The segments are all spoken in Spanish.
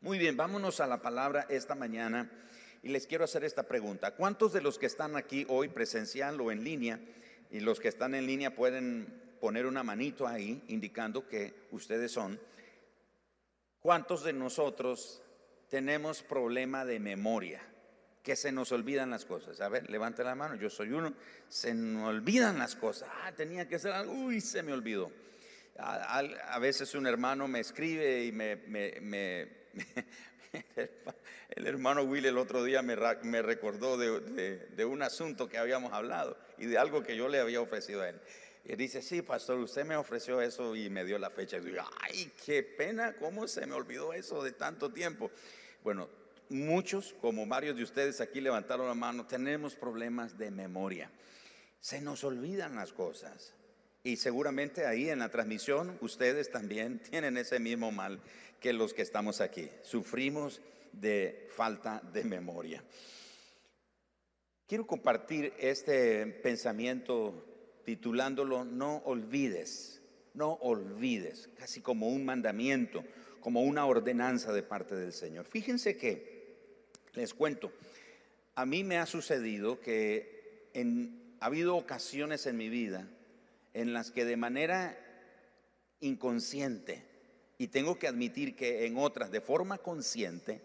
Muy bien, vámonos a la palabra esta mañana y les quiero hacer esta pregunta. ¿Cuántos de los que están aquí hoy presencial o en línea y los que están en línea pueden poner una manito ahí indicando que ustedes son? ¿Cuántos de nosotros tenemos problema de memoria? Que se nos olvidan las cosas. A ver, levante la mano, yo soy uno. Se me olvidan las cosas. Ah, tenía que hacer algo. Uy, se me olvidó. A, veces un hermano me escribe y me, el hermano Will el otro día me, recordó de, un asunto que habíamos hablado y de algo que yo le había ofrecido a él. Y dice, sí, pastor, usted me ofreció eso y me dio la fecha. Y digo, ay, qué pena, ¿cómo se me olvidó eso de tanto tiempo? Bueno, muchos, como varios de ustedes aquí levantaron la mano, tenemos problemas de memoria. Se nos olvidan las cosas. Y seguramente ahí en la transmisión ustedes también tienen ese mismo mal que los que estamos aquí. Sufrimos de falta de memoria. Quiero compartir este pensamiento titulándolo No olvides, no olvides, casi como un mandamiento, como una ordenanza de parte del Señor. Fíjense que, les cuento, a mí me ha sucedido que en, ha habido ocasiones en mi vida en las que de manera inconsciente, y tengo que admitir que en otras de forma consciente,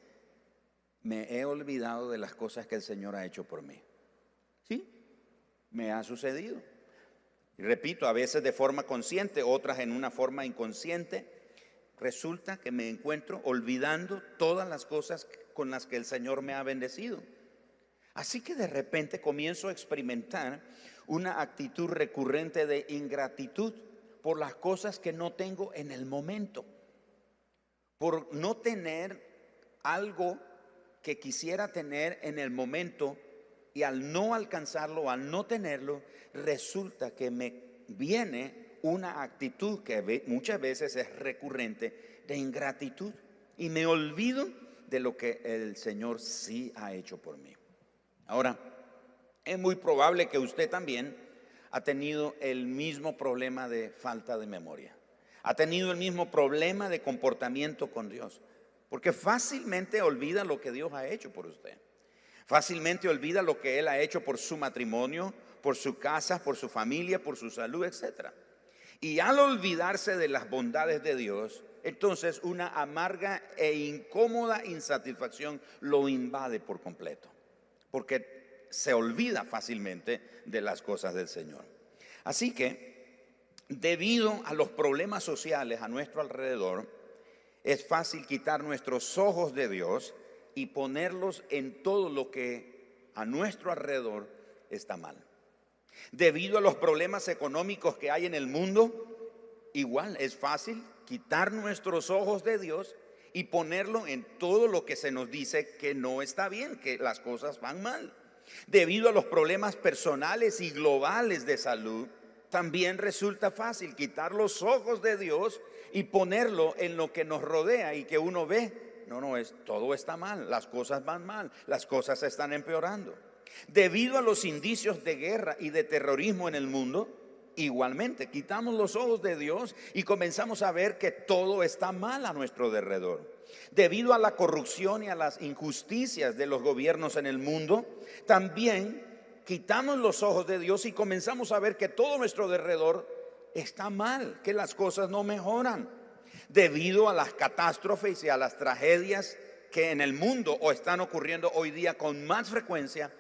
me he olvidado de las cosas que el Señor ha hecho por mí. ¿Sí? Me ha sucedido. Y repito, a veces de forma consciente, otras en una forma inconsciente. Resulta que me encuentro olvidando todas las cosas con las que el Señor me ha bendecido. Así que de repente comienzo a experimentar una actitud recurrente de ingratitud por las cosas que no tengo en el momento, por no tener algo que quisiera tener en el momento y al no alcanzarlo, al no tenerlo, resulta que me viene una actitud que muchas veces es recurrente de ingratitud y me olvido de lo que el Señor sí ha hecho por mí. Ahora, es muy probable que usted también ha tenido el mismo problema de falta de memoria. Ha tenido el mismo problema de comportamiento con Dios. Porque fácilmente olvida lo que Dios ha hecho por usted. Fácilmente olvida lo que Él ha hecho por su matrimonio, por su casa, por su familia, por su salud, etc. Y al olvidarse de las bondades de Dios, entonces una amarga e incómoda insatisfacción lo invade por completo. Porque se olvida fácilmente de las cosas del Señor. Así que, debido a los problemas sociales a nuestro alrededor, es fácil quitar nuestros ojos de Dios y ponerlos en todo lo que a nuestro alrededor está mal. Debido a los problemas económicos que hay en el mundo, igual es fácil quitar nuestros ojos de Dios y ponerlo en todo lo que se nos dice que no está bien, que las cosas van mal. Debido a los problemas personales y globales de salud, también resulta fácil quitar los ojos de Dios y ponerlo en lo que nos rodea y que uno ve. No, no, es todo está mal, las cosas van mal, las cosas están empeorando. Debido a los indicios de guerra y de terrorismo en el mundo, igualmente quitamos los ojos de Dios y comenzamos a ver que todo está mal a nuestro derredor. Debido a la corrupción y a las injusticias de los gobiernos en el mundo, también quitamos los ojos de Dios y comenzamos a ver que todo nuestro derredor está mal, que las cosas no mejoran. Debido a las catástrofes y a las tragedias que en el mundo o están ocurriendo hoy día con más frecuencia,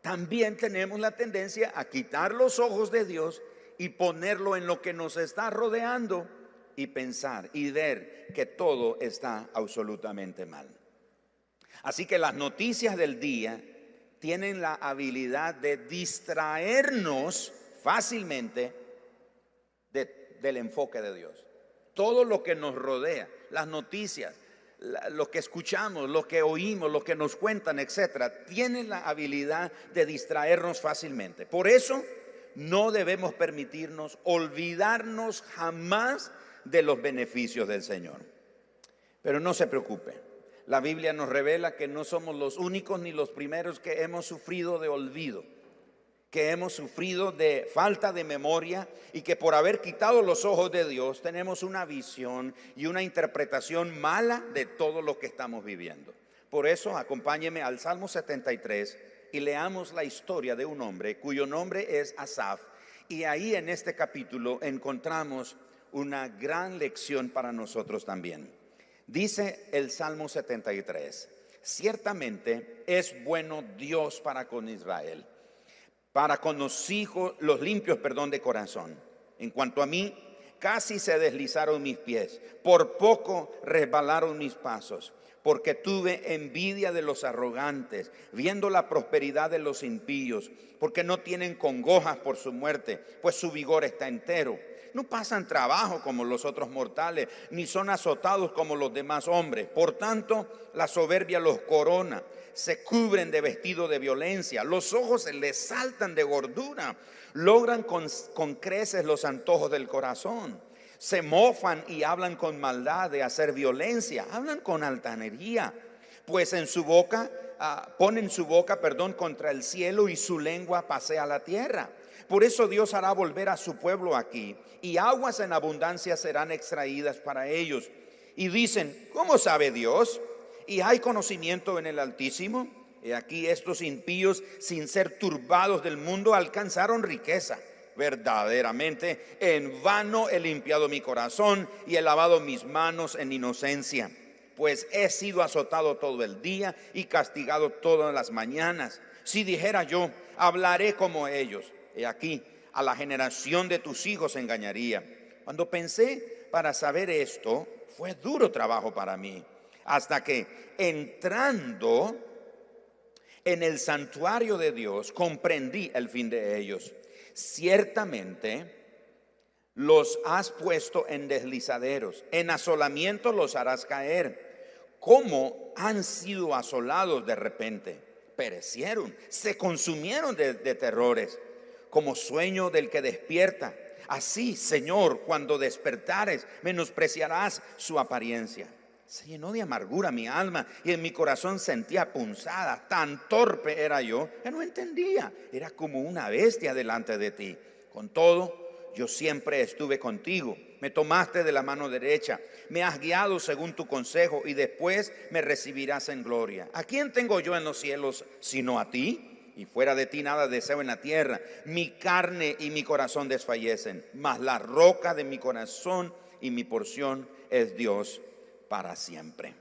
también tenemos la tendencia a quitar los ojos de Dios y ponerlo en lo que nos está rodeando y pensar y ver que todo está absolutamente mal. Así que las noticias del día tienen la habilidad de distraernos fácilmente del enfoque de Dios. Todo lo que nos rodea, las noticias, lo que escuchamos, lo que oímos, lo que nos cuentan, etcétera, tienen la habilidad de distraernos fácilmente. Por eso no debemos permitirnos olvidarnos jamás de los beneficios del Señor. Pero no se preocupe. La Biblia nos revela que no somos los únicos ni los primeros que hemos sufrido de olvido. que hemos sufrido de falta de memoria y que por haber quitado los ojos de Dios tenemos una visión y una interpretación mala de todo lo que estamos viviendo. Por eso acompáñeme al Salmo 73 y leamos la historia de un hombre cuyo nombre es Asaf. Y ahí en este capítulo encontramos una gran lección para nosotros también. Dice el Salmo 73, ciertamente es bueno Dios para con Israel para con los hijos, los limpios, perdón, de corazón. En cuanto a mí, casi se deslizaron mis pies, por poco resbalaron mis pasos, porque tuve envidia de los arrogantes, viendo la prosperidad de los impíos, porque no tienen congojas por su muerte, pues su vigor está entero. No pasan trabajo como los otros mortales, ni son azotados como los demás hombres. Por tanto, la soberbia los corona se cubren de vestido de violencia, los ojos se les saltan de gordura, logran con, creces los antojos del corazón, se mofan y hablan con maldad de hacer violencia, hablan con altanería, pues en su boca, ah, ponen su boca, perdón, contra el cielo y su lengua pasea la tierra. Por eso Dios hará volver a su pueblo aquí y aguas en abundancia serán extraídas para ellos. Y dicen, ¿cómo sabe Dios? y hay conocimiento en el Altísimo. Y aquí estos impíos, sin ser turbados del mundo, alcanzaron riqueza. Verdaderamente, en vano he limpiado mi corazón y he lavado mis manos en inocencia, pues he sido azotado todo el día y castigado todas las mañanas. Si dijera yo, hablaré como ellos, he aquí, a la generación de tus hijos engañaría. Cuando pensé para saber esto, fue duro trabajo para mí hasta que entrando en el santuario de Dios comprendí el fin de ellos. Ciertamente los has puesto en deslizaderos, en asolamiento los harás caer. ¿Cómo han sido asolados de repente? Perecieron, se consumieron de, de terrores, como sueño del que despierta. Así, Señor, cuando despertares, menospreciarás su apariencia. Se llenó de amargura mi alma y en mi corazón sentía punzada. Tan torpe era yo que no entendía. Era como una bestia delante de ti. Con todo, yo siempre estuve contigo. Me tomaste de la mano derecha. Me has guiado según tu consejo y después me recibirás en gloria. ¿A quién tengo yo en los cielos sino a ti? Y fuera de ti nada deseo en la tierra. Mi carne y mi corazón desfallecen, mas la roca de mi corazón y mi porción es Dios para siempre.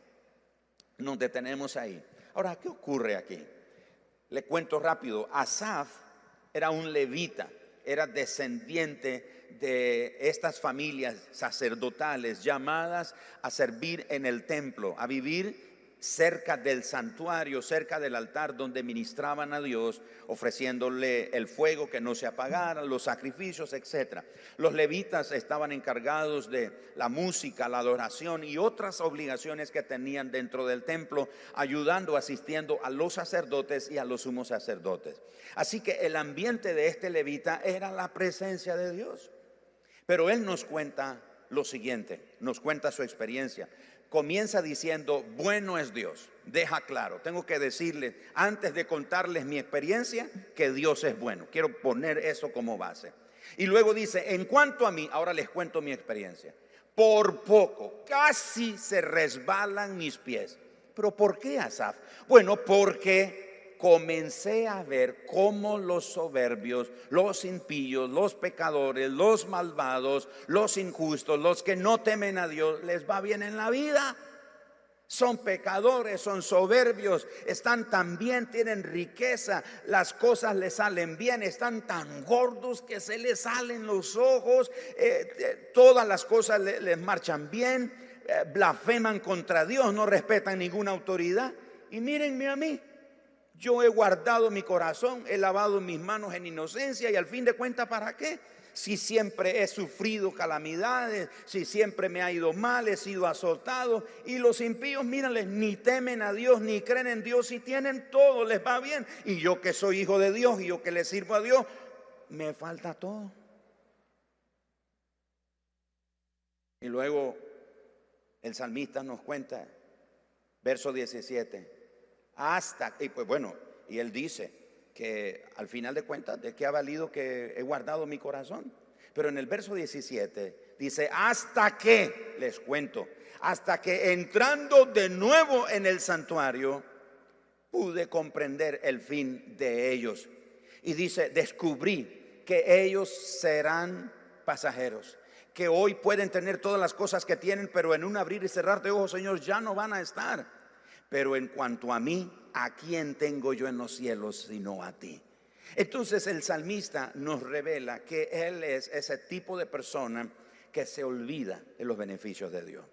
Nos detenemos ahí. Ahora, ¿qué ocurre aquí? Le cuento rápido. Asaf era un levita, era descendiente de estas familias sacerdotales llamadas a servir en el templo, a vivir cerca del santuario, cerca del altar donde ministraban a Dios, ofreciéndole el fuego que no se apagara, los sacrificios, etc. Los levitas estaban encargados de la música, la adoración y otras obligaciones que tenían dentro del templo, ayudando, asistiendo a los sacerdotes y a los sumos sacerdotes. Así que el ambiente de este levita era la presencia de Dios. Pero él nos cuenta lo siguiente, nos cuenta su experiencia comienza diciendo, bueno es Dios. Deja claro, tengo que decirles, antes de contarles mi experiencia, que Dios es bueno. Quiero poner eso como base. Y luego dice, en cuanto a mí, ahora les cuento mi experiencia. Por poco, casi se resbalan mis pies. ¿Pero por qué, Asaf? Bueno, porque comencé a ver cómo los soberbios, los impíos, los pecadores, los malvados, los injustos, los que no temen a Dios, les va bien en la vida. Son pecadores, son soberbios, están tan bien, tienen riqueza, las cosas les salen bien, están tan gordos que se les salen los ojos, eh, eh, todas las cosas les, marchan bien, eh, blasfeman contra Dios, no respetan ninguna autoridad. Y mírenme a mí, yo he guardado mi corazón, he lavado mis manos en inocencia y al fin de cuentas, ¿para qué? Si siempre he sufrido calamidades, si siempre me ha ido mal, he sido azotado. Y los impíos, mírenles, ni temen a Dios, ni creen en Dios, y tienen todo, les va bien. Y yo que soy hijo de Dios y yo que le sirvo a Dios, me falta todo. Y luego el salmista nos cuenta, verso 17 hasta, y pues bueno, y él dice que al final de cuentas, ¿de qué ha valido que he guardado mi corazón? Pero en el verso 17 dice, hasta que, les cuento, hasta que entrando de nuevo en el santuario, pude comprender el fin de ellos. Y dice, descubrí que ellos serán pasajeros, que hoy pueden tener todas las cosas que tienen, pero en un abrir y cerrar de ojos, Señor, ya no van a estar. Pero en cuanto a mí, ¿a quién tengo yo en los cielos sino a ti? Entonces el salmista nos revela que él es ese tipo de persona que se olvida de los beneficios de Dios.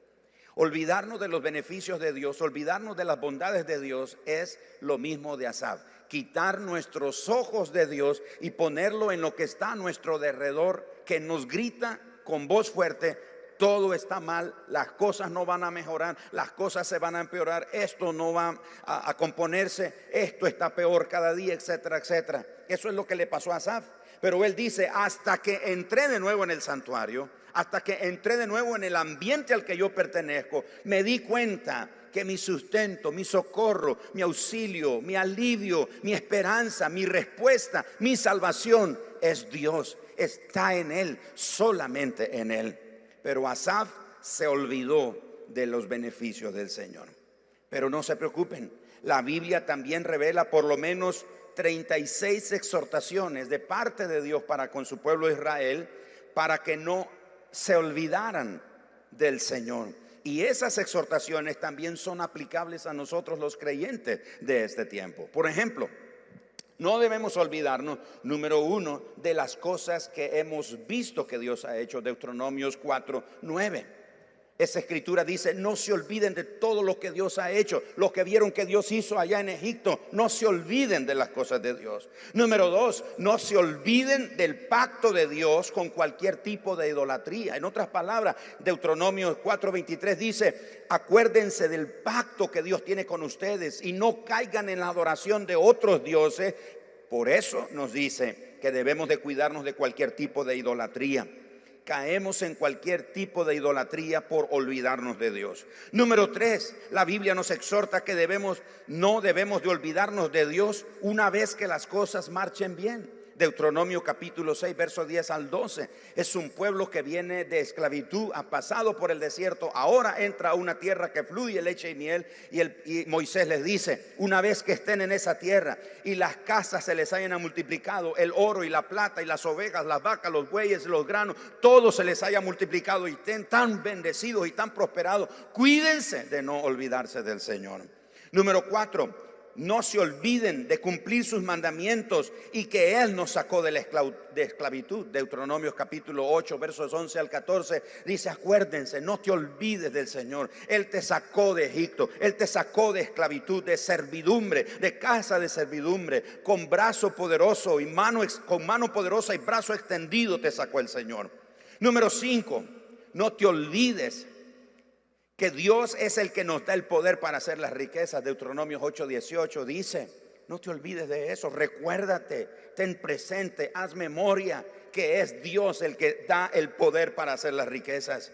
Olvidarnos de los beneficios de Dios, olvidarnos de las bondades de Dios es lo mismo de Asaf. Quitar nuestros ojos de Dios y ponerlo en lo que está a nuestro derredor, que nos grita con voz fuerte, todo está mal, las cosas no van a mejorar, las cosas se van a empeorar, esto no va a, componerse, esto está peor cada día, etcétera, etcétera. Eso es lo que le pasó a Asaf. Pero él dice, hasta que entré de nuevo en el santuario, hasta que entré de nuevo en el ambiente al que yo pertenezco, me di cuenta que mi sustento, mi socorro, mi auxilio, mi alivio, mi esperanza, mi respuesta, mi salvación es Dios. Está en Él, solamente en Él. Pero Asaf se olvidó de los beneficios del Señor. Pero no se preocupen, la Biblia también revela por lo menos 36 exhortaciones de parte de Dios para con su pueblo Israel para que no se olvidaran del Señor. Y esas exhortaciones también son aplicables a nosotros los creyentes de este tiempo. Por ejemplo, no debemos olvidarnos, número uno, de las cosas que hemos visto que Dios ha hecho, Deuteronomios 4, 9. Esa escritura dice, no se olviden de todo lo que Dios ha hecho, lo que vieron que Dios hizo allá en Egipto, no se olviden de las cosas de Dios. Número dos, no se olviden del pacto de Dios con cualquier tipo de idolatría. En otras palabras, Deuteronomio 4:23 dice, acuérdense del pacto que Dios tiene con ustedes y no caigan en la adoración de otros dioses. Por eso nos dice que debemos de cuidarnos de cualquier tipo de idolatría caemos en cualquier tipo de idolatría por olvidarnos de Dios. Número tres, la Biblia nos exhorta que debemos, no debemos de olvidarnos de Dios una vez que las cosas marchen bien. Deuteronomio capítulo 6, verso 10 al 12. Es un pueblo que viene de esclavitud, ha pasado por el desierto, ahora entra a una tierra que fluye leche y miel. Y, el, Moisés les dice, una vez que estén en esa tierra y las casas se les hayan multiplicado, el oro y la plata y las ovejas, las vacas, los bueyes, los granos, todo se les haya multiplicado y estén tan bendecidos y tan prosperados, cuídense de no olvidarse del Señor. Número cuatro, no se olviden de cumplir sus mandamientos y que Él nos sacó de la esclavitud. Deuteronomios capítulo 8, versos 11 al 14, dice, acuérdense, no te olvides del Señor. Él te sacó de Egipto, Él te sacó de esclavitud, de servidumbre, de casa de servidumbre, con brazo poderoso y mano, con mano poderosa y brazo extendido te sacó el Señor. Número 5, no te olvides que Dios es el que nos da el poder para hacer las riquezas. Deuteronomio 8:18 dice, no te olvides de eso, recuérdate, ten presente, haz memoria que es Dios el que da el poder para hacer las riquezas.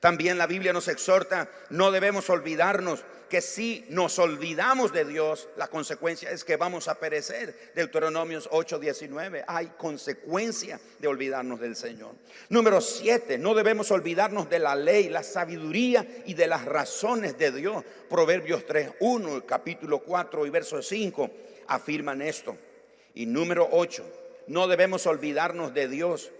También la Biblia nos exhorta, no debemos olvidarnos que si nos olvidamos de Dios, la consecuencia es que vamos a perecer. Deuteronomios 8:19, hay consecuencia de olvidarnos del Señor. Número 7, no debemos olvidarnos de la ley, la sabiduría y de las razones de Dios. Proverbios 3:1, capítulo 4 y verso 5 afirman esto. Y número 8, no debemos olvidarnos de Dios.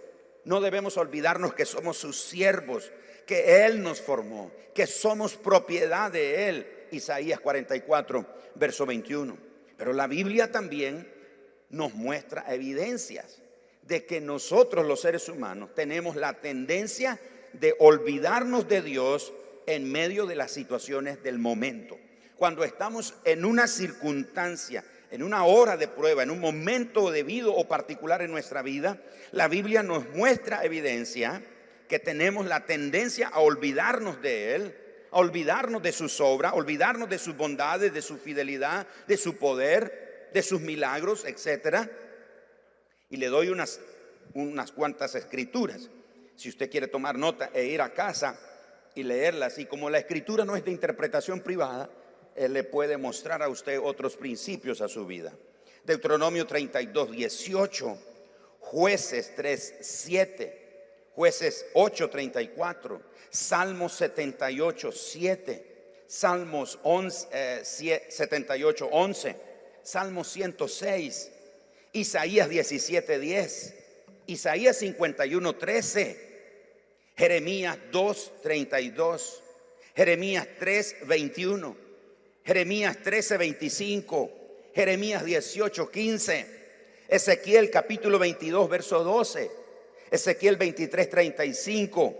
No debemos olvidarnos que somos sus siervos que Él nos formó, que somos propiedad de Él. Isaías 44, verso 21. Pero la Biblia también nos muestra evidencias de que nosotros los seres humanos tenemos la tendencia de olvidarnos de Dios en medio de las situaciones del momento. Cuando estamos en una circunstancia, en una hora de prueba, en un momento debido o particular en nuestra vida, la Biblia nos muestra evidencia que tenemos la tendencia a olvidarnos de Él, a olvidarnos de sus obras, olvidarnos de sus bondades, de su fidelidad, de su poder, de sus milagros, etc. Y le doy unas, unas cuantas escrituras. Si usted quiere tomar nota e ir a casa y leerlas, y como la escritura no es de interpretación privada, Él le puede mostrar a usted otros principios a su vida. Deuteronomio 32, 18, jueces 3, 7, jueces 8, 34, Salmos 78, 7, Salmos 11, 78, 11, Salmos 106, Isaías 17, 10, Isaías 51, 13, Jeremías 2, 32, Jeremías 3, 21, Jeremías 13, 25, Jeremías 18, 15, Ezequiel capítulo 22, verso 12, Ezequiel 23, 35,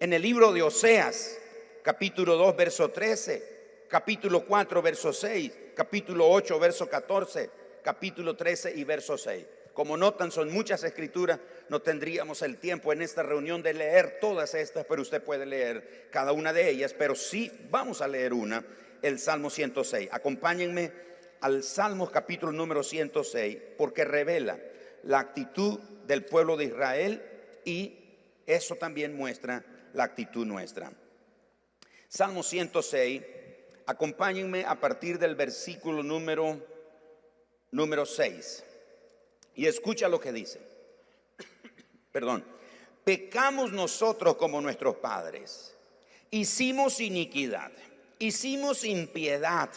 en el libro de Oseas, capítulo 2, verso 13, capítulo 4, verso 6, capítulo 8, verso 14, capítulo 13 y verso 6. Como notan, son muchas escrituras. No tendríamos el tiempo en esta reunión de leer todas estas, pero usted puede leer cada una de ellas. Pero sí vamos a leer una, el Salmo 106. Acompáñenme al Salmo capítulo número 106, porque revela la actitud del pueblo de Israel y eso también muestra la actitud nuestra. Salmo 106, acompáñenme a partir del versículo número, número 6. Y escucha lo que dice. Perdón. Pecamos nosotros como nuestros padres. Hicimos iniquidad. Hicimos impiedad.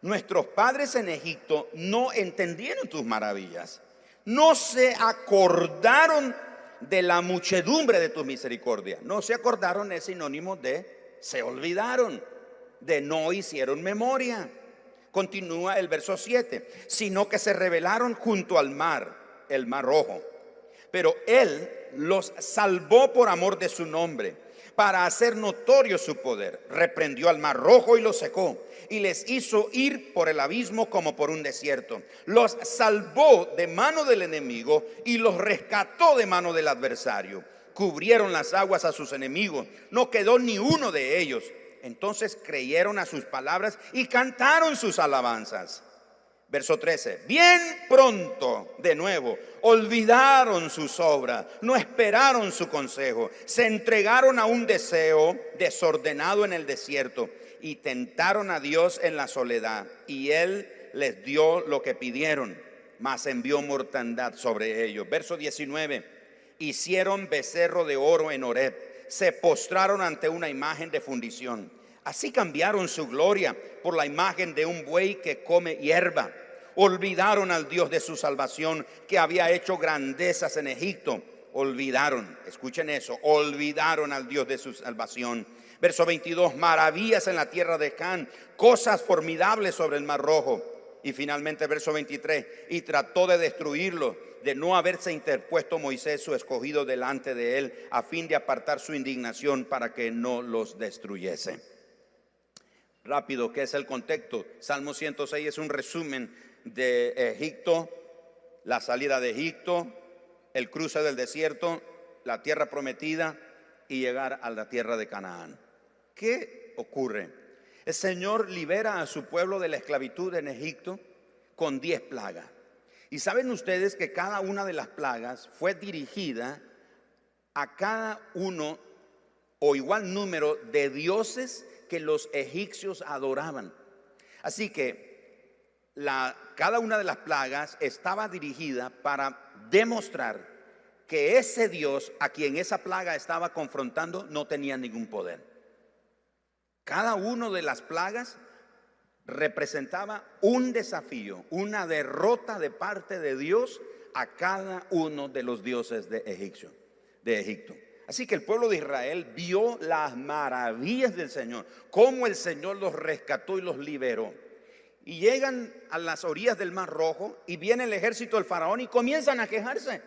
Nuestros padres en Egipto no entendieron tus maravillas. No se acordaron de la muchedumbre de tu misericordia. No se acordaron es sinónimo de se olvidaron, de no hicieron memoria continúa el verso 7, sino que se rebelaron junto al mar, el mar rojo. Pero Él los salvó por amor de su nombre, para hacer notorio su poder. Reprendió al mar rojo y lo secó, y les hizo ir por el abismo como por un desierto. Los salvó de mano del enemigo y los rescató de mano del adversario. Cubrieron las aguas a sus enemigos, no quedó ni uno de ellos entonces creyeron a sus palabras y cantaron sus alabanzas. Verso 13, bien pronto, de nuevo, olvidaron sus obras, no esperaron su consejo, se entregaron a un deseo desordenado en el desierto y tentaron a Dios en la soledad y Él les dio lo que pidieron, mas envió mortandad sobre ellos. Verso 19, hicieron becerro de oro en Horeb se postraron ante una imagen de fundición. Así cambiaron su gloria por la imagen de un buey que come hierba. Olvidaron al Dios de su salvación que había hecho grandezas en Egipto. Olvidaron, escuchen eso, olvidaron al Dios de su salvación. Verso 22, maravillas en la tierra de Can, cosas formidables sobre el mar rojo. Y finalmente verso 23, y trató de destruirlo de no haberse interpuesto Moisés su escogido delante de él a fin de apartar su indignación para que no los destruyese. Rápido, ¿qué es el contexto? Salmo 106 es un resumen de Egipto, la salida de Egipto, el cruce del desierto, la tierra prometida y llegar a la tierra de Canaán. ¿Qué ocurre? El Señor libera a su pueblo de la esclavitud en Egipto con diez plagas. Y saben ustedes que cada una de las plagas fue dirigida a cada uno o igual número de dioses que los egipcios adoraban. Así que cada una de las plagas estaba dirigida para demostrar que ese Dios a quien esa plaga estaba confrontando no tenía ningún poder. Cada una de las plagas representaba un desafío, una derrota de parte de Dios a cada uno de los dioses de Egipto. De Egipto. Así que el pueblo de Israel vio las maravillas del Señor, cómo el Señor los rescató y los liberó. Y llegan a las orillas del Mar Rojo y viene el ejército del faraón y comienzan a quejarse.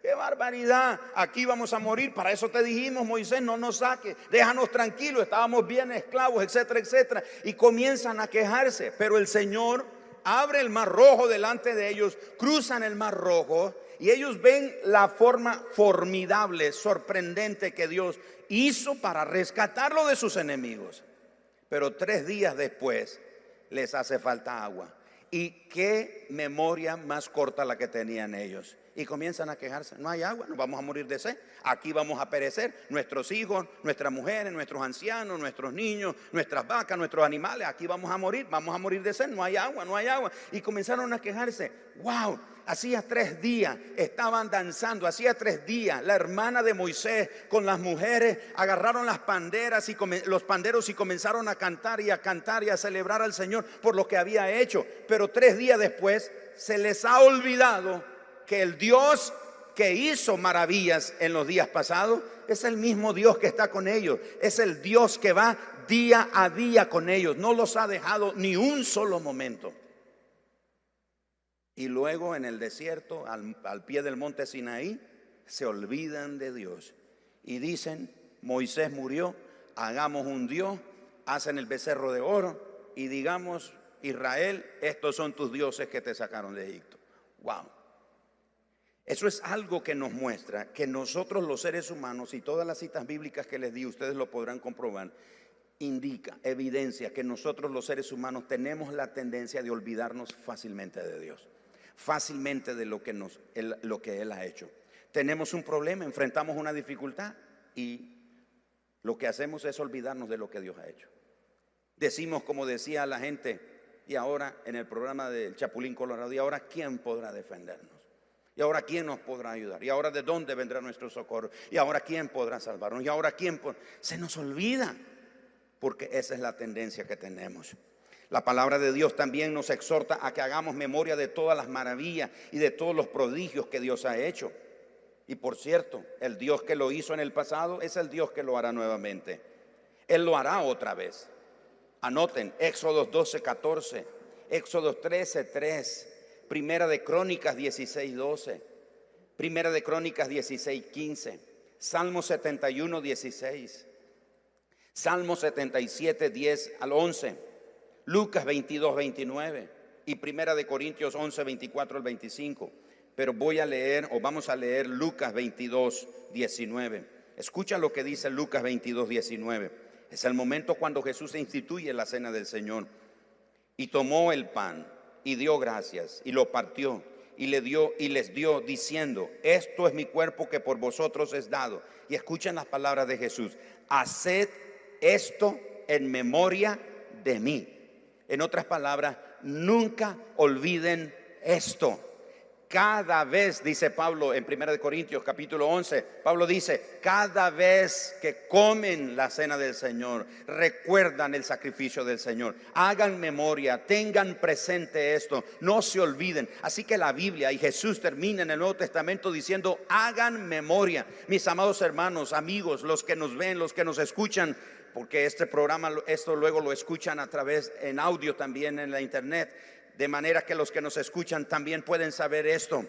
¡Qué barbaridad! Aquí vamos a morir. Para eso te dijimos, Moisés, no nos saques. Déjanos tranquilos. Estábamos bien esclavos, etcétera, etcétera. Y comienzan a quejarse. Pero el Señor abre el mar rojo delante de ellos. Cruzan el mar rojo. Y ellos ven la forma formidable, sorprendente que Dios hizo para rescatarlo de sus enemigos. Pero tres días después les hace falta agua. Y qué memoria más corta la que tenían ellos y comienzan a quejarse. No hay agua, nos vamos a morir de sed. Aquí vamos a perecer. Nuestros hijos, nuestras mujeres, nuestros ancianos, nuestros niños, nuestras vacas, nuestros animales. Aquí vamos a morir, vamos a morir de sed. No hay agua, no hay agua. Y comenzaron a quejarse. ¡Wow! Hacía tres días estaban danzando, hacía tres días la hermana de Moisés con las mujeres agarraron las panderas y los panderos y comenzaron a cantar y a cantar y a celebrar al Señor por lo que había hecho. Pero tres días después se les ha olvidado que el Dios que hizo maravillas en los días pasados es el mismo Dios que está con ellos, es el Dios que va día a día con ellos, no los ha dejado ni un solo momento. Y luego en el desierto, al, pie del monte Sinaí, se olvidan de Dios. Y dicen, Moisés murió, hagamos un Dios, hacen el becerro de oro y digamos, Israel, estos son tus dioses que te sacaron de Egipto. Wow. Eso es algo que nos muestra que nosotros los seres humanos y todas las citas bíblicas que les di, ustedes lo podrán comprobar, indica, evidencia que nosotros los seres humanos tenemos la tendencia de olvidarnos fácilmente de Dios fácilmente de lo que, nos, lo que Él ha hecho. Tenemos un problema, enfrentamos una dificultad y lo que hacemos es olvidarnos de lo que Dios ha hecho. Decimos, como decía la gente, y ahora en el programa del Chapulín Colorado, y ahora quién podrá defendernos. Y ahora quién nos podrá ayudar. Y ahora de dónde vendrá nuestro socorro. Y ahora quién podrá salvarnos. Y ahora quién. Se nos olvida. Porque esa es la tendencia que tenemos. La palabra de Dios también nos exhorta a que hagamos memoria de todas las maravillas y de todos los prodigios que Dios ha hecho. Y por cierto, el Dios que lo hizo en el pasado es el Dios que lo hará nuevamente. Él lo hará otra vez. Anoten Éxodo 12, 14, Éxodo 13, 3, Primera de Crónicas 16, 12, Primera de Crónicas 16, 15, Salmo 71, 16, Salmo 77, 10 al 11. Lucas 22, 29 y Primera de Corintios 11, 24 al 25. Pero voy a leer o vamos a leer Lucas 22, 19. Escucha lo que dice Lucas 22, 19. Es el momento cuando Jesús instituye la cena del Señor. Y tomó el pan y dio gracias y lo partió y le dio y les dio diciendo, esto es mi cuerpo que por vosotros es dado. Y escuchen las palabras de Jesús, haced esto en memoria de mí. En otras palabras, nunca olviden esto. Cada vez, dice Pablo en 1 Corintios capítulo 11, Pablo dice, cada vez que comen la cena del Señor, recuerdan el sacrificio del Señor, hagan memoria, tengan presente esto, no se olviden. Así que la Biblia y Jesús termina en el Nuevo Testamento diciendo, hagan memoria. Mis amados hermanos, amigos, los que nos ven, los que nos escuchan, porque este programa, esto luego lo escuchan a través en audio también en la internet, de manera que los que nos escuchan también pueden saber esto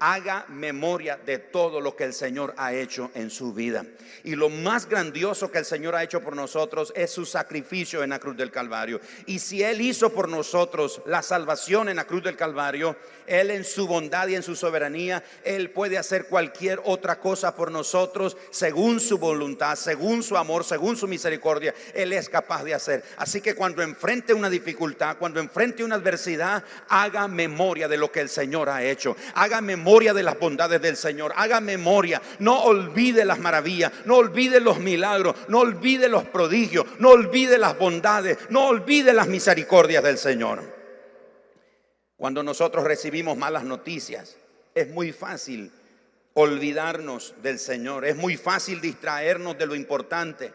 haga memoria de todo lo que el Señor ha hecho en su vida. Y lo más grandioso que el Señor ha hecho por nosotros es su sacrificio en la cruz del Calvario. Y si Él hizo por nosotros la salvación en la cruz del Calvario, Él en su bondad y en su soberanía, Él puede hacer cualquier otra cosa por nosotros según su voluntad, según su amor, según su misericordia. Él es capaz de hacer. Así que cuando enfrente una dificultad, cuando enfrente una adversidad, haga memoria de lo que el Señor ha hecho. Haga memoria de las bondades del Señor. Haga memoria. No olvide las maravillas. No olvide los milagros. No olvide los prodigios. No olvide las bondades. No olvide las misericordias del Señor. Cuando nosotros recibimos malas noticias, es muy fácil olvidarnos del Señor. Es muy fácil distraernos de lo importante.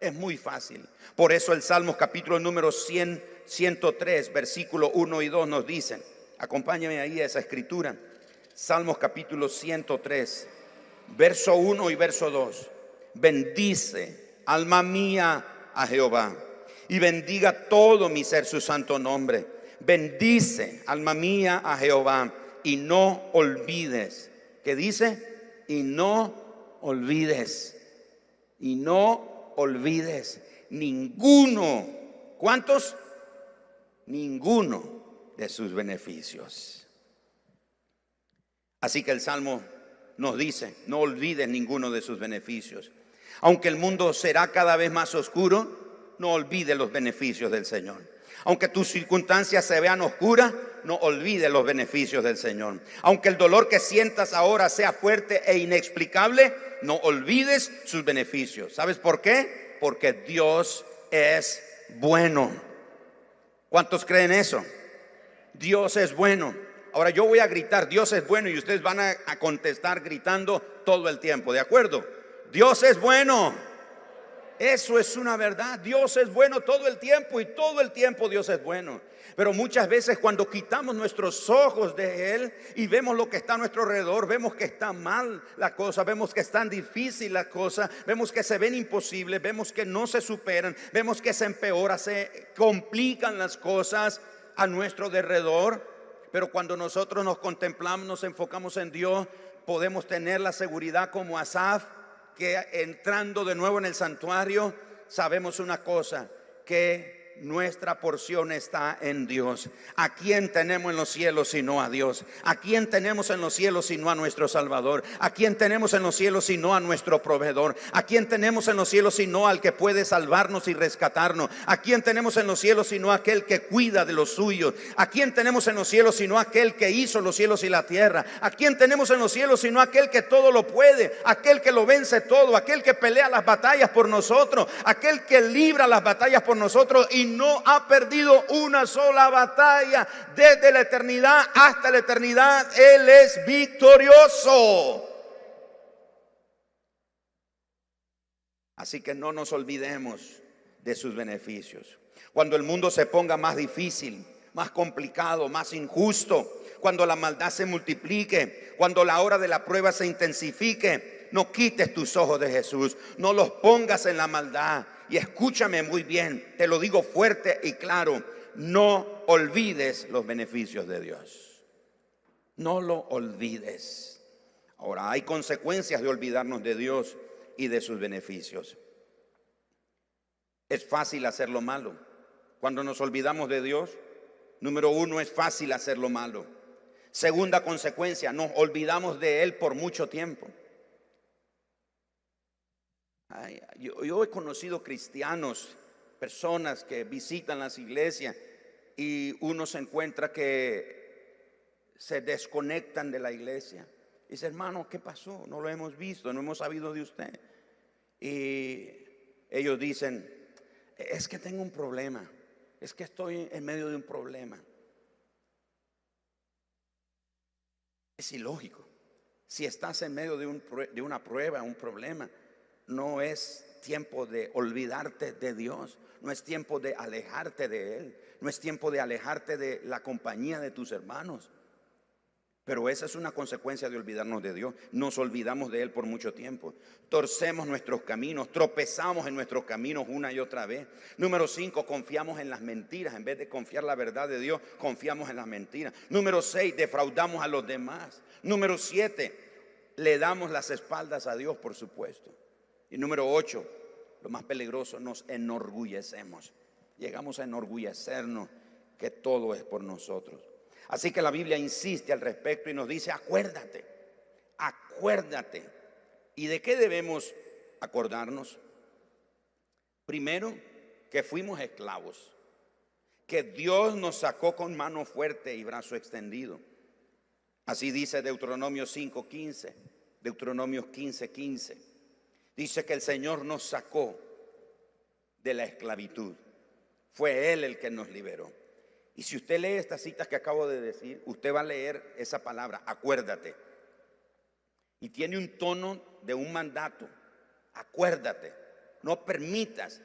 Es muy fácil. Por eso el Salmos capítulo número 100, 103, versículo 1 y 2 nos dicen, acompáñame ahí a esa escritura. Salmos capítulo 103, verso 1 y verso 2. Bendice, alma mía, a Jehová, y bendiga todo mi ser su santo nombre. Bendice, alma mía, a Jehová, y no olvides. ¿Qué dice? Y no olvides. Y no olvides ninguno. ¿Cuántos? Ninguno de sus beneficios. Así que el Salmo nos dice, no olvides ninguno de sus beneficios. Aunque el mundo será cada vez más oscuro, no olvides los beneficios del Señor. Aunque tus circunstancias se vean oscuras, no olvides los beneficios del Señor. Aunque el dolor que sientas ahora sea fuerte e inexplicable, no olvides sus beneficios. ¿Sabes por qué? Porque Dios es bueno. ¿Cuántos creen eso? Dios es bueno. Ahora yo voy a gritar, Dios es bueno y ustedes van a, contestar gritando todo el tiempo, ¿de acuerdo? Dios es bueno. Eso es una verdad. Dios es bueno todo el tiempo y todo el tiempo Dios es bueno. Pero muchas veces cuando quitamos nuestros ojos de Él y vemos lo que está a nuestro alrededor, vemos que está mal la cosa, vemos que es tan difícil la cosa, vemos que se ven imposibles, vemos que no se superan, vemos que se empeora, se complican las cosas a nuestro alrededor. Pero cuando nosotros nos contemplamos, nos enfocamos en Dios, podemos tener la seguridad como Asaf, que entrando de nuevo en el santuario, sabemos una cosa, que nuestra porción está en Dios. ¿A quién tenemos en los cielos sino a Dios? ¿A quién tenemos en los cielos sino a nuestro Salvador? ¿A quién tenemos en los cielos sino a nuestro proveedor? ¿A quién tenemos en los cielos sino al que puede salvarnos y rescatarnos? ¿A quién tenemos en los cielos sino aquel que cuida de los suyos? ¿A quién tenemos en los cielos sino aquel que hizo los cielos y la tierra? ¿A quién tenemos en los cielos sino aquel que todo lo puede? Aquel que lo vence todo, aquel que pelea las batallas por nosotros, aquel que libra las batallas por nosotros y no ha perdido una sola batalla desde la eternidad hasta la eternidad. Él es victorioso. Así que no nos olvidemos de sus beneficios. Cuando el mundo se ponga más difícil, más complicado, más injusto, cuando la maldad se multiplique, cuando la hora de la prueba se intensifique, no quites tus ojos de Jesús, no los pongas en la maldad, y escúchame muy bien, te lo digo fuerte y claro, no olvides los beneficios de Dios. No lo olvides. Ahora, hay consecuencias de olvidarnos de Dios y de sus beneficios. Es fácil hacer lo malo. Cuando nos olvidamos de Dios, número uno, es fácil hacer lo malo. Segunda consecuencia, nos olvidamos de Él por mucho tiempo yo, he conocido cristianos, personas que visitan las iglesias y uno se encuentra que se desconectan de la iglesia. Dice, hermano, ¿qué pasó? No lo hemos visto, no hemos sabido de usted. Y ellos dicen, es que tengo un problema, es que estoy en medio de un problema. Es ilógico. Si estás en medio de una prueba, un problema, no es tiempo de olvidarte de Dios, no es tiempo de alejarte de Él, no es tiempo de alejarte de la compañía de tus hermanos. Pero esa es una consecuencia de olvidarnos de Dios. Nos olvidamos de Él por mucho tiempo. Torcemos nuestros caminos, tropezamos en nuestros caminos una y otra vez. Número cinco, confiamos en las mentiras. En vez de confiar la verdad de Dios, confiamos en las mentiras. Número seis, defraudamos a los demás. Número siete, le damos las espaldas a Dios, por supuesto. Y número ocho, lo más peligroso, nos enorgullecemos. Llegamos a enorgullecernos que todo es por nosotros. Así que la Biblia insiste al respecto y nos dice, acuérdate, acuérdate. ¿Y de qué debemos acordarnos? Primero, que fuimos esclavos, que Dios nos sacó con mano fuerte y brazo extendido. Así dice Deuteronomio 5:15, Deuteronomio 15:15. Dice que el Señor nos sacó de la esclavitud. Fue Él el que nos liberó. Y si usted lee estas citas que acabo de decir, usted va a leer esa palabra, acuérdate. Y tiene un tono de un mandato. Acuérdate. No permitas.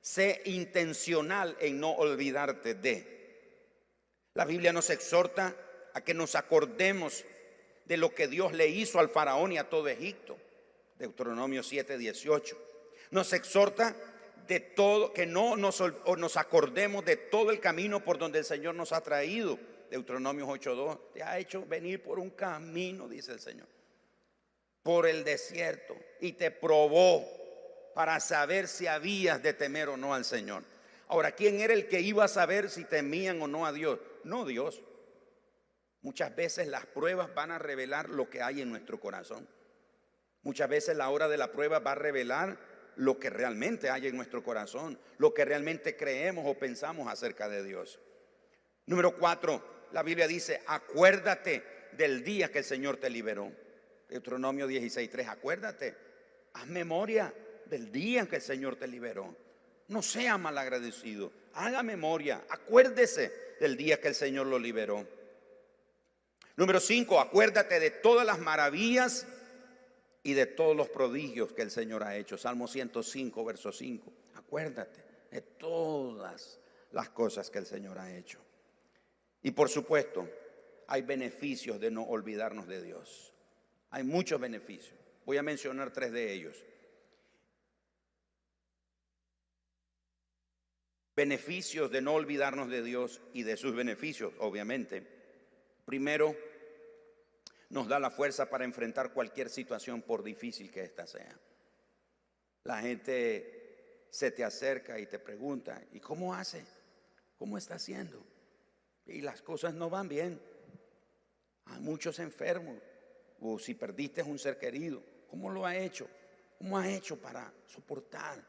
Sé intencional en no olvidarte de. La Biblia nos exhorta a que nos acordemos de lo que Dios le hizo al faraón y a todo Egipto. Deuteronomio 7, 18. Nos exhorta de todo, que no nos, acordemos de todo el camino por donde el Señor nos ha traído. Deuteronomio 8.2, te ha hecho venir por un camino, dice el Señor, por el desierto y te probó para saber si habías de temer o no al Señor. Ahora, ¿quién era el que iba a saber si temían o no a Dios? No Dios. Muchas veces las pruebas van a revelar lo que hay en nuestro corazón. Muchas veces la hora de la prueba va a revelar lo que realmente hay en nuestro corazón, lo que realmente creemos o pensamos acerca de Dios. Número cuatro, la Biblia dice, acuérdate del día que el Señor te liberó. Deuteronomio 16.3, acuérdate, haz memoria del día que el Señor te liberó. No sea malagradecido, haga memoria, acuérdese del día que el Señor lo liberó. Número 5, acuérdate de todas las maravillas y de todos los prodigios que el Señor ha hecho. Salmo 105, verso 5. Acuérdate de todas las cosas que el Señor ha hecho. Y por supuesto, hay beneficios de no olvidarnos de Dios. Hay muchos beneficios. Voy a mencionar tres de ellos. Beneficios de no olvidarnos de Dios y de sus beneficios, obviamente. Primero, nos da la fuerza para enfrentar cualquier situación por difícil que ésta sea. La gente se te acerca y te pregunta, ¿y cómo hace? ¿Cómo está haciendo? Y las cosas no van bien. Hay muchos enfermos. O si perdiste un ser querido, ¿cómo lo ha hecho? ¿Cómo ha hecho para soportar?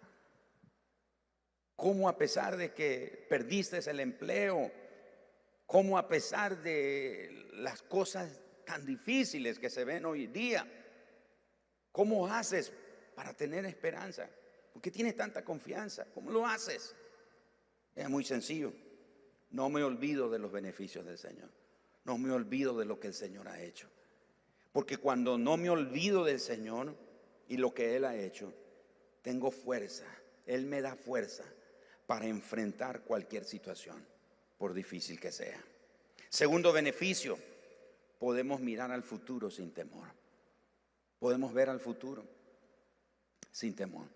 ¿Cómo a pesar de que perdiste el empleo? ¿Cómo a pesar de las cosas tan difíciles que se ven hoy día, cómo haces para tener esperanza? ¿Por qué tienes tanta confianza? ¿Cómo lo haces? Es muy sencillo. No me olvido de los beneficios del Señor. No me olvido de lo que el Señor ha hecho. Porque cuando no me olvido del Señor y lo que Él ha hecho, tengo fuerza. Él me da fuerza para enfrentar cualquier situación, por difícil que sea. Segundo beneficio, podemos mirar al futuro sin temor. Podemos ver al futuro sin temor.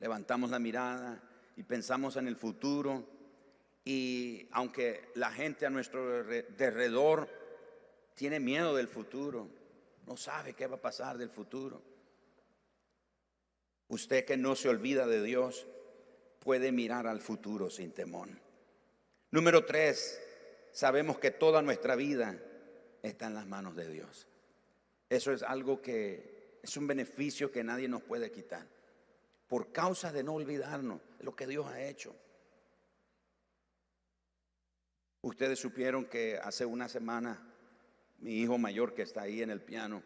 Levantamos la mirada y pensamos en el futuro y aunque la gente a nuestro alrededor tiene miedo del futuro, no sabe qué va a pasar del futuro. Usted que no se olvida de Dios puede mirar al futuro sin temor. Número tres, sabemos que toda nuestra vida está en las manos de Dios. Eso es algo que es un beneficio que nadie nos puede quitar. Por causa de no olvidarnos lo que Dios ha hecho. Ustedes supieron que hace una semana mi hijo mayor que está ahí en el piano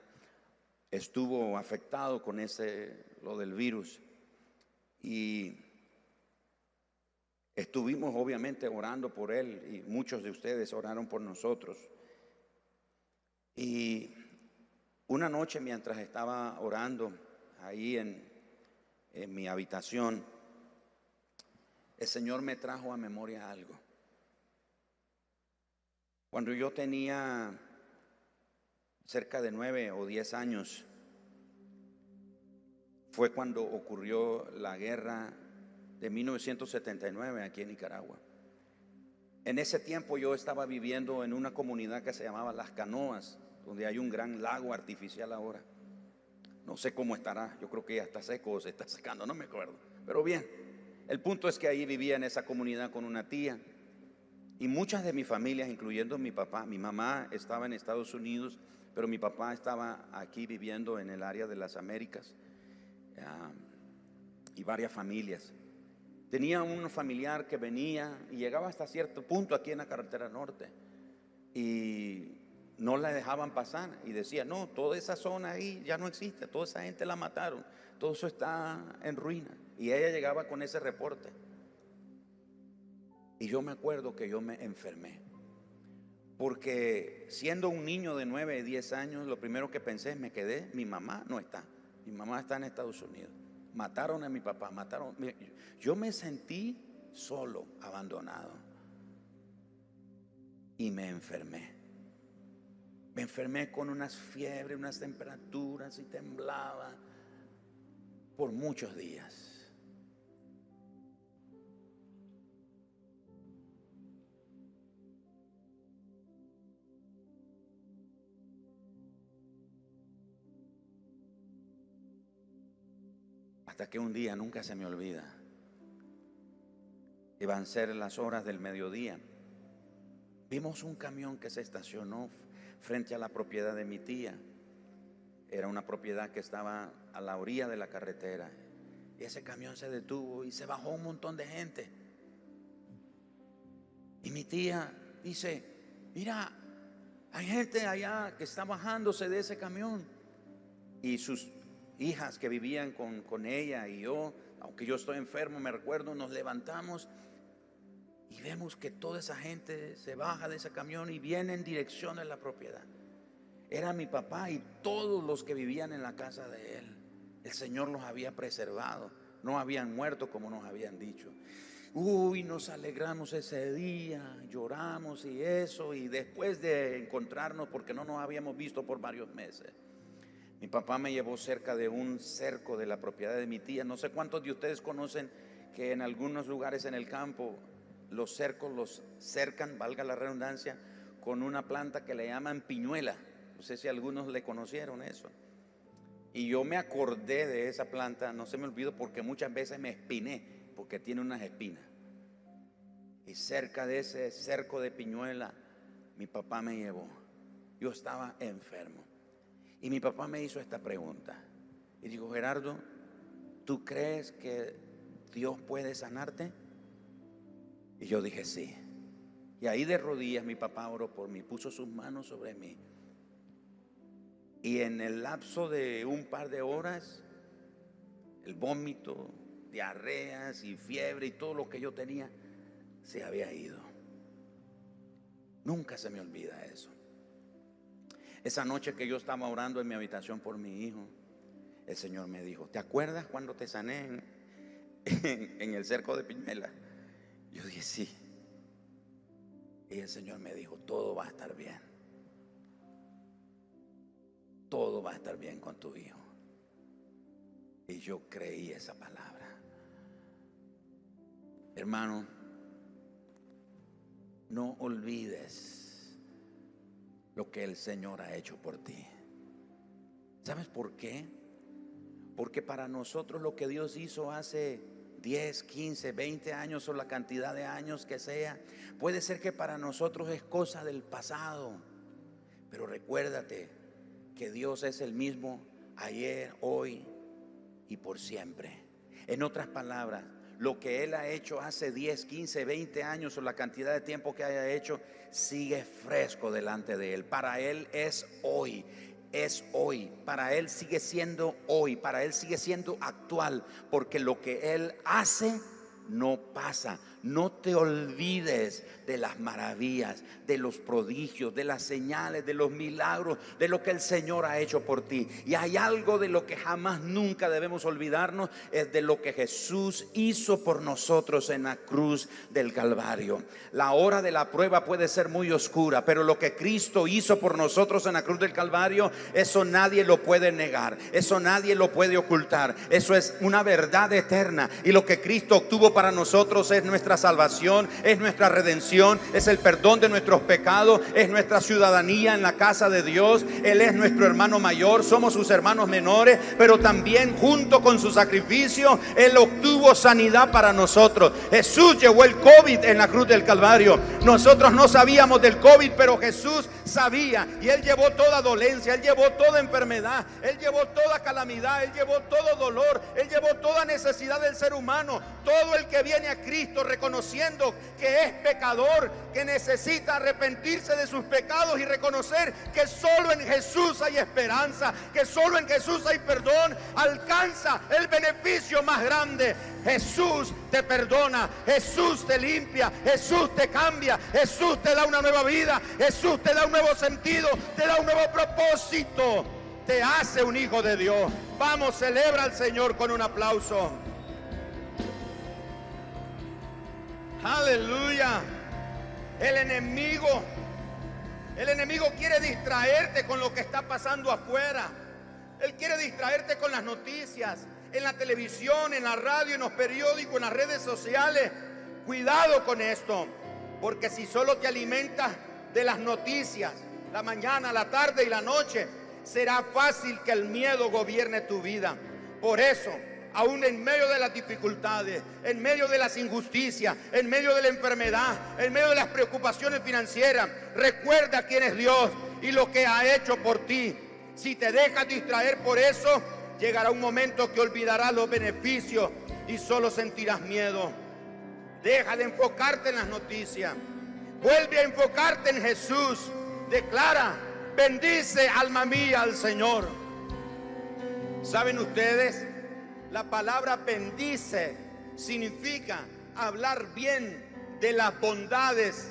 estuvo afectado con ese lo del virus y estuvimos obviamente orando por él y muchos de ustedes oraron por nosotros. Y una noche mientras estaba orando ahí en, en mi habitación, el Señor me trajo a memoria algo. Cuando yo tenía cerca de nueve o diez años, fue cuando ocurrió la guerra de 1979 aquí en Nicaragua. En ese tiempo yo estaba viviendo en una comunidad que se llamaba Las Canoas, donde hay un gran lago artificial ahora. No sé cómo estará, yo creo que ya está seco o se está secando, no me acuerdo. Pero bien, el punto es que ahí vivía en esa comunidad con una tía y muchas de mis familias, incluyendo mi papá, mi mamá estaba en Estados Unidos, pero mi papá estaba aquí viviendo en el área de las Américas ah, y varias familias. Tenía un familiar que venía y llegaba hasta cierto punto aquí en la carretera norte y no la dejaban pasar y decía, no, toda esa zona ahí ya no existe, toda esa gente la mataron, todo eso está en ruina. Y ella llegaba con ese reporte. Y yo me acuerdo que yo me enfermé. Porque siendo un niño de 9, 10 años, lo primero que pensé es, me quedé, mi mamá no está. Mi mamá está en Estados Unidos. Mataron a mi papá, mataron. Yo me sentí solo, abandonado. Y me enfermé. Me enfermé con unas fiebres, unas temperaturas y temblaba por muchos días. Hasta que un día nunca se me olvida. Iban a ser las horas del mediodía. Vimos un camión que se estacionó frente a la propiedad de mi tía. Era una propiedad que estaba a la orilla de la carretera. Y ese camión se detuvo y se bajó un montón de gente. Y mi tía dice, mira, hay gente allá que está bajándose de ese camión. Y sus hijas que vivían con, con ella y yo, aunque yo estoy enfermo, me recuerdo, nos levantamos vemos que toda esa gente se baja de ese camión y viene en dirección de la propiedad. Era mi papá y todos los que vivían en la casa de él. El Señor los había preservado. No habían muerto como nos habían dicho. Uy, nos alegramos ese día, lloramos y eso, y después de encontrarnos, porque no nos habíamos visto por varios meses, mi papá me llevó cerca de un cerco de la propiedad de mi tía. No sé cuántos de ustedes conocen que en algunos lugares en el campo los cercos los cercan, valga la redundancia, con una planta que le llaman piñuela. No sé si algunos le conocieron eso. Y yo me acordé de esa planta, no se me olvidó porque muchas veces me espiné, porque tiene unas espinas. Y cerca de ese cerco de piñuela, mi papá me llevó. Yo estaba enfermo. Y mi papá me hizo esta pregunta. Y dijo, Gerardo, ¿tú crees que Dios puede sanarte? Y yo dije, sí. Y ahí de rodillas mi papá oró por mí, puso sus manos sobre mí. Y en el lapso de un par de horas, el vómito, diarreas y fiebre y todo lo que yo tenía se había ido. Nunca se me olvida eso. Esa noche que yo estaba orando en mi habitación por mi hijo, el Señor me dijo, ¿te acuerdas cuando te sané en, el cerco de Piñuela? Yo dije, sí. Y el Señor me dijo, todo va a estar bien. Todo va a estar bien con tu hijo. Y yo creí esa palabra. Hermano, no olvides lo que el Señor ha hecho por ti. ¿Sabes por qué? Porque para nosotros lo que Dios hizo hace 10, 15, 20 años o la cantidad de años que sea, puede ser que para nosotros es cosa del pasado. Pero recuérdate que Dios es el mismo ayer, hoy y por siempre. En otras palabras, lo que Él ha hecho hace 10, 15, 20 años o la cantidad de tiempo que haya hecho, sigue fresco delante de Él. Para Él es hoy es hoy, para Él sigue siendo hoy, para Él sigue siendo actual, porque lo que Él hace no pasa. No te olvides de las maravillas, de los prodigios, de las señales, de los milagros, de lo que el Señor ha hecho por ti. Y hay algo de lo que jamás nunca debemos olvidarnos, es de lo que Jesús hizo por nosotros en la cruz del Calvario. La hora de la prueba puede ser muy oscura, pero lo que Cristo hizo por nosotros en la cruz del Calvario, eso nadie lo puede negar, eso nadie lo puede ocultar, eso es una verdad eterna. Y lo que Cristo obtuvo para nosotros es nuestra salvación, es nuestra redención, es el perdón de nuestros pecados, es nuestra ciudadanía en la casa de Dios. Él es nuestro hermano mayor, somos sus hermanos menores, pero también junto con su sacrificio, Él obtuvo sanidad para nosotros. Jesús llevó el COVID en la cruz del Calvario. Nosotros no sabíamos del COVID, pero Jesús sabía y Él llevó toda dolencia, Él llevó toda enfermedad, Él llevó toda calamidad, Él llevó todo dolor, Él llevó toda necesidad del ser humano. Todo el que viene a Cristo reconociendo que es pecador, que necesita arrepentirse de sus pecados y reconocer que solo en Jesús hay esperanza, que solo en Jesús hay perdón, alcanza el beneficio más grande. Jesús te perdona, Jesús te limpia, Jesús te cambia, Jesús te da una nueva vida, Jesús te da un nuevo sentido, te da un nuevo propósito, te hace un hijo de Dios. Vamos, celebra al Señor con un aplauso. Aleluya. El enemigo, el enemigo quiere distraerte con lo que está pasando afuera. Él quiere distraerte con las noticias, en la televisión, en la radio, en los periódicos, en las redes sociales. Cuidado con esto, porque si solo te alimentas de las noticias, la mañana, la tarde y la noche, será fácil que el miedo gobierne tu vida. Por eso, aún en medio de las dificultades, en medio de las injusticias, en medio de la enfermedad, en medio de las preocupaciones financieras. Recuerda quién es Dios y lo que ha hecho por ti. Si te dejas distraer por eso, llegará un momento que olvidarás los beneficios y solo sentirás miedo. Deja de enfocarte en las noticias. Vuelve a enfocarte en Jesús. Declara, bendice alma mía al Señor. ¿Saben ustedes? La palabra bendice significa hablar bien de las bondades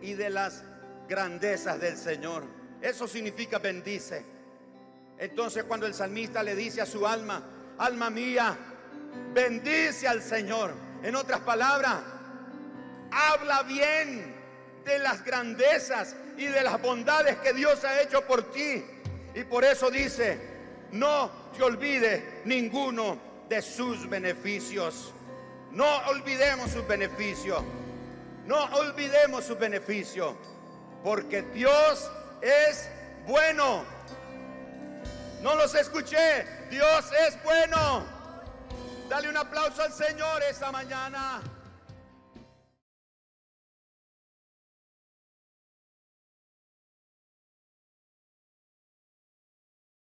y de las grandezas del Señor. Eso significa bendice. Entonces cuando el salmista le dice a su alma, alma mía, bendice al Señor. En otras palabras, habla bien de las grandezas y de las bondades que Dios ha hecho por ti. Y por eso dice, no te olvides ninguno de sus beneficios. No olvidemos sus beneficios. No olvidemos sus beneficios. Porque Dios es bueno. No los escuché. Dios es bueno. Dale un aplauso al Señor esta mañana.